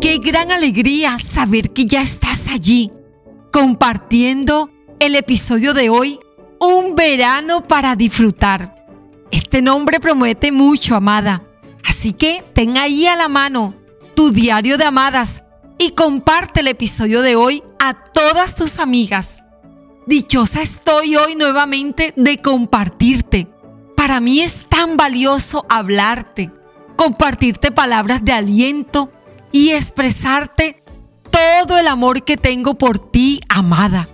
Qué gran alegría saber que ya estás allí, compartiendo el episodio de hoy, Un verano para disfrutar. Este nombre promete mucho, amada. Así que ten ahí a la mano tu diario de amadas y comparte el episodio de hoy a todas tus amigas. Dichosa estoy hoy nuevamente de compartirte. Para mí es tan valioso hablarte, compartirte palabras de aliento y expresarte todo el amor que tengo por ti, amada.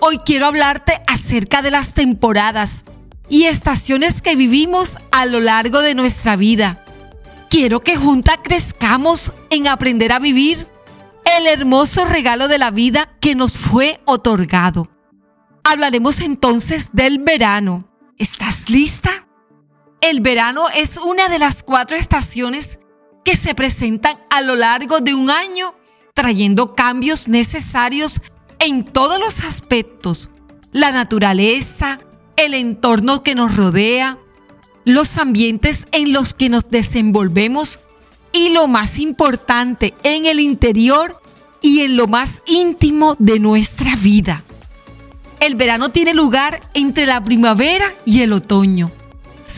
Hoy quiero hablarte acerca de las temporadas y estaciones que vivimos a lo largo de nuestra vida. Quiero que juntas crezcamos en aprender a vivir el hermoso regalo de la vida que nos fue otorgado. Hablaremos entonces del verano. ¿Estás lista? El verano es una de las cuatro estaciones que se presentan a lo largo de un año, trayendo cambios necesarios en todos los aspectos. La naturaleza, el entorno que nos rodea, los ambientes en los que nos desenvolvemos y lo más importante, en el interior y en lo más íntimo de nuestra vida. El verano tiene lugar entre la primavera y el otoño.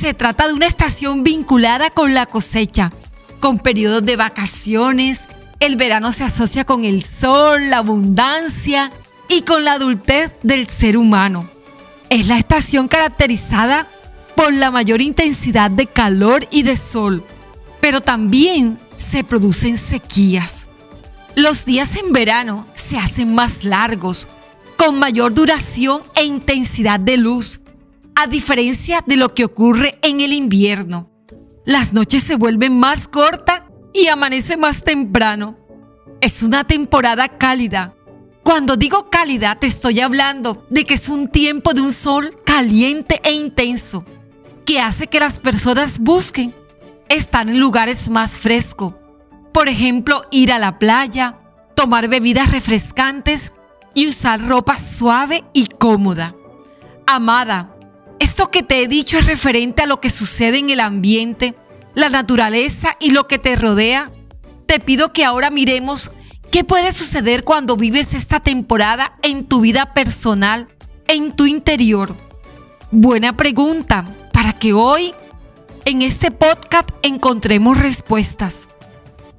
Se trata de una estación vinculada con la cosecha, con periodos de vacaciones. El verano se asocia con el sol, la abundancia y con la adultez del ser humano. Es la estación caracterizada por la mayor intensidad de calor y de sol, pero también se producen sequías. Los días en verano se hacen más largos, con mayor duración e intensidad de luz, a diferencia de lo que ocurre en el invierno. Las noches se vuelven más cortas y amanece más temprano. Es una temporada cálida. Cuando digo cálida te estoy hablando de que es un tiempo de un sol caliente e intenso, que hace que las personas busquen estar en lugares más frescos por ejemplo, ir a la playa, tomar bebidas refrescantes y usar ropa suave y cómoda. Amada, esto que te he dicho es referente a lo que sucede en el ambiente, la naturaleza y lo que te rodea. Te pido que ahora miremos qué puede suceder cuando vives esta temporada en tu vida personal, en tu interior. Buena pregunta para que hoy en este podcast encontremos respuestas.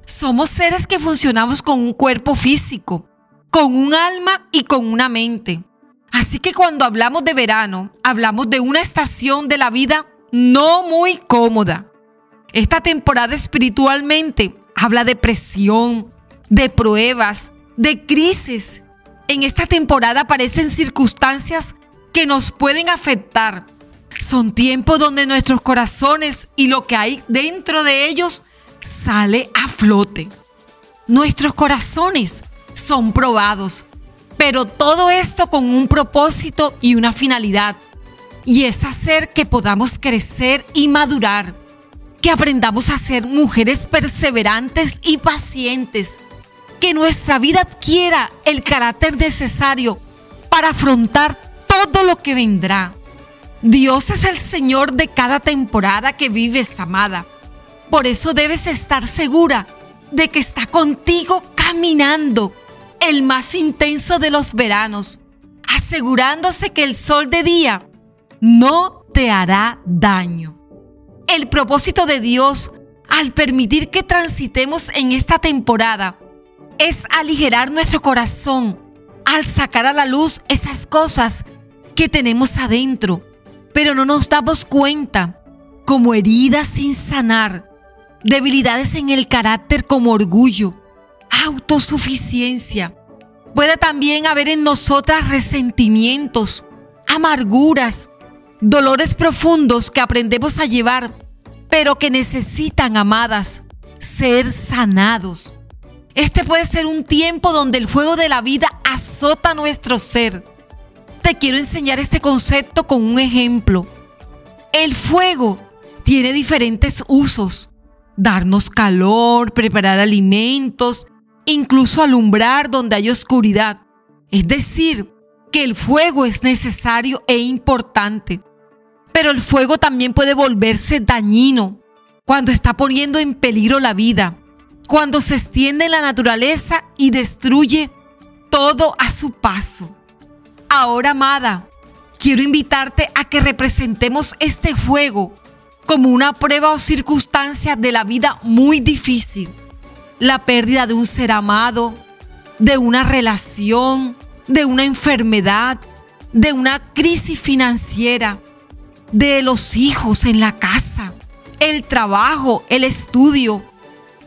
Somos seres que funcionamos con un cuerpo físico, con un alma y con una mente. Así que cuando hablamos de verano, hablamos de una estación de la vida no muy cómoda. Esta temporada espiritualmente habla de presión, de pruebas, de crisis. En esta temporada aparecen circunstancias que nos pueden afectar. Son tiempos donde nuestros corazones y lo que hay dentro de ellos sale a flote. Nuestros corazones son probados, pero todo esto con un propósito y una finalidad, y es hacer que podamos crecer y madurar, que aprendamos a ser mujeres perseverantes y pacientes, que nuestra vida adquiera el carácter necesario para afrontar todo lo que vendrá. Dios es el Señor de cada temporada que vives, amada. Por eso debes estar segura de que está contigo caminando el más intenso de los veranos, asegurándose que el sol de día no te hará daño. El propósito de Dios al permitir que transitemos en esta temporada es aligerar nuestro corazón al sacar a la luz esas cosas que tenemos adentro, pero no nos damos cuenta como heridas sin sanar debilidades en el carácter como orgullo, autosuficiencia. Puede también haber en nosotras resentimientos, amarguras, dolores profundos que aprendemos a llevar, pero que necesitan, amadas, ser sanados. Este puede ser un tiempo donde el fuego de la vida azota nuestro ser. Te quiero enseñar este concepto con un ejemplo. El fuego tiene diferentes usos darnos calor, preparar alimentos, incluso alumbrar donde hay oscuridad. Es decir, que el fuego es necesario e importante. Pero el fuego también puede volverse dañino cuando está poniendo en peligro la vida, cuando se extiende en la naturaleza y destruye todo a su paso. Ahora, amada, quiero invitarte a que representemos este fuego como una prueba o circunstancia de la vida muy difícil. La pérdida de un ser amado, de una relación, de una enfermedad, de una crisis financiera, de los hijos en la casa, el trabajo, el estudio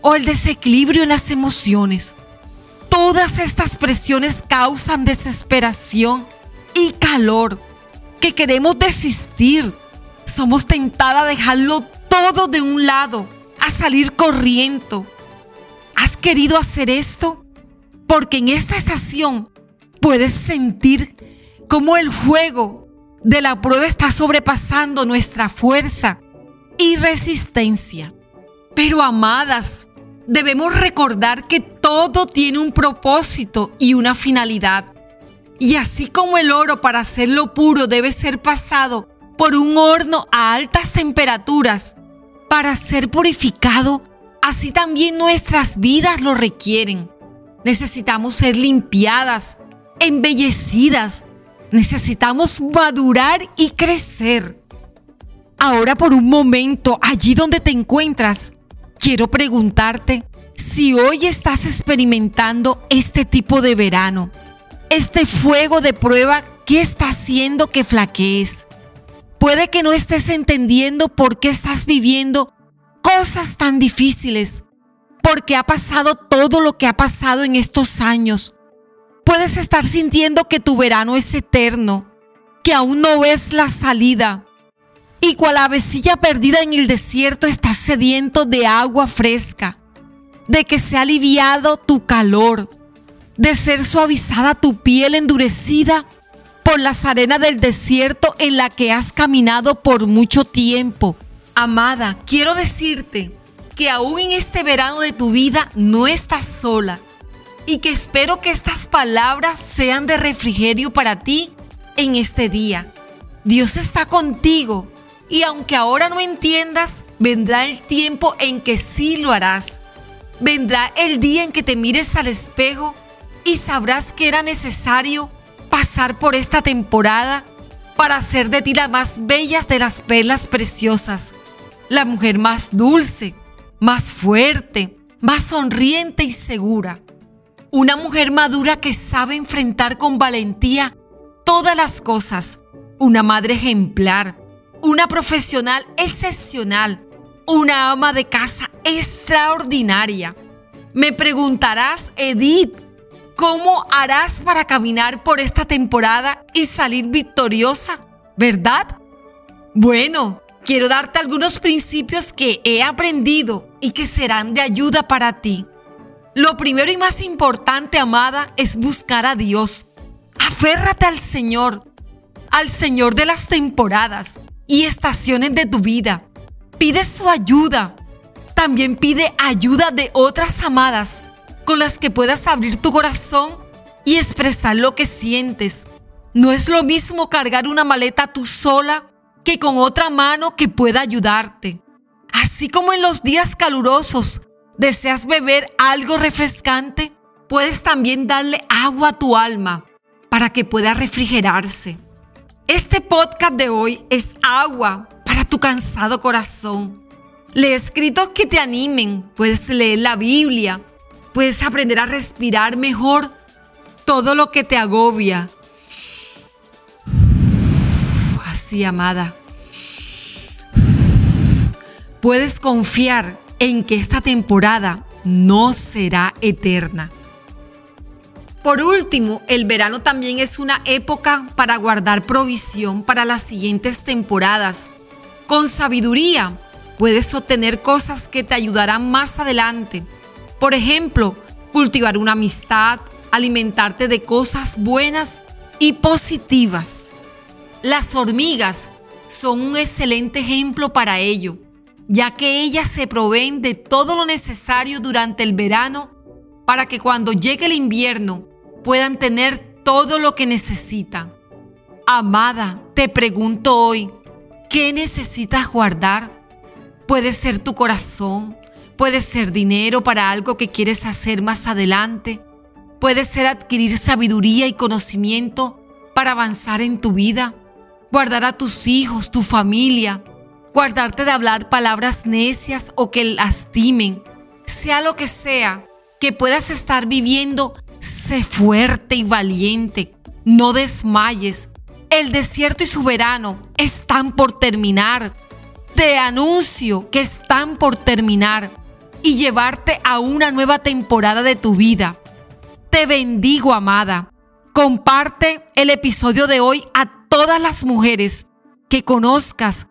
o el desequilibrio en las emociones. Todas estas presiones causan desesperación y calor, que queremos desistir. Somos tentadas a dejarlo todo de un lado, a salir corriendo. ¿Has querido hacer esto? Porque en esta estación puedes sentir cómo el fuego de la prueba está sobrepasando nuestra fuerza y resistencia. Pero amadas, debemos recordar que todo tiene un propósito y una finalidad. Y así como el oro para hacerlo puro debe ser pasado por un horno a altas temperaturas para ser purificado, así también nuestras vidas lo requieren. Necesitamos ser limpiadas, embellecidas. Necesitamos madurar y crecer. Ahora por un momento, allí donde te encuentras, quiero preguntarte si hoy estás experimentando este tipo de verano, este fuego de prueba que está haciendo que flaquees. Puede que no estés entendiendo por qué estás viviendo cosas tan difíciles, porque ha pasado todo lo que ha pasado en estos años. Puedes estar sintiendo que tu verano es eterno, que aún no ves la salida. Y cual avecilla perdida en el desierto estás sediento de agua fresca, de que se ha aliviado tu calor, de ser suavizada tu piel endurecida por las arenas del desierto en la que has caminado por mucho tiempo. Amada, quiero decirte que aún en este verano de tu vida no estás sola y que espero que estas palabras sean de refrigerio para ti en este día. Dios está contigo y aunque ahora no entiendas, vendrá el tiempo en que sí lo harás. Vendrá el día en que te mires al espejo y sabrás que era necesario pasar por esta temporada para hacer de ti la más bella de las perlas preciosas, la mujer más dulce, más fuerte, más sonriente y segura. Una mujer madura que sabe enfrentar con valentía todas las cosas. Una madre ejemplar, una profesional excepcional, una ama de casa extraordinaria. Me preguntarás, Edith, ¿cómo harás para caminar por esta temporada y salir victoriosa? ¿Verdad? Bueno, quiero darte algunos principios que he aprendido y que serán de ayuda para ti. Lo primero y más importante, amada, es buscar a Dios. Aférrate al Señor, al Señor de las temporadas y estaciones de tu vida. Pide su ayuda. También pide ayuda de otras amadas con las que puedas abrir tu corazón y expresar lo que sientes. No es lo mismo cargar una maleta tú sola que con otra mano que pueda ayudarte. Así como en los días calurosos deseas beber algo refrescante, puedes también darle agua a tu alma para que pueda refrigerarse. Este podcast de hoy es agua para tu cansado corazón. Lee escritos que te animen, puedes leer la Biblia, puedes aprender a respirar mejor todo lo que te agobia. Así, amada puedes confiar en que esta temporada no será eterna. Por último, el verano también es una época para guardar provisión para las siguientes temporadas. Con sabiduría puedes obtener cosas que te ayudarán más adelante. Por ejemplo, cultivar una amistad, alimentarte de cosas buenas y positivas. Las hormigas son un excelente ejemplo para ello ya que ellas se proveen de todo lo necesario durante el verano para que cuando llegue el invierno puedan tener todo lo que necesitan. Amada, te pregunto hoy, ¿qué necesitas guardar? Puede ser tu corazón, Puede ser dinero para algo que quieres hacer más adelante. Puede ser adquirir sabiduría y conocimiento para avanzar en tu vida. Guardar a tus hijos, tu familia. Guardarte de hablar palabras necias o que lastimen. Sea lo que sea que puedas estar viviendo, sé fuerte y valiente. No desmayes. El desierto y su verano están por terminar. Te anuncio que están por terminar y llevarte a una nueva temporada de tu vida. Te bendigo, amada. Comparte el episodio de hoy a todas las mujeres que conozcas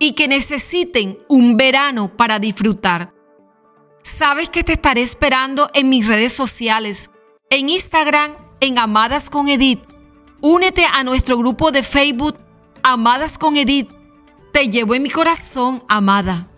y que necesiten un verano para disfrutar. Sabes que te estaré esperando en mis redes sociales, en Instagram, en Amadas con Edith. Únete a nuestro grupo de Facebook, Amadas con Edith. Te llevo en mi corazón, amada.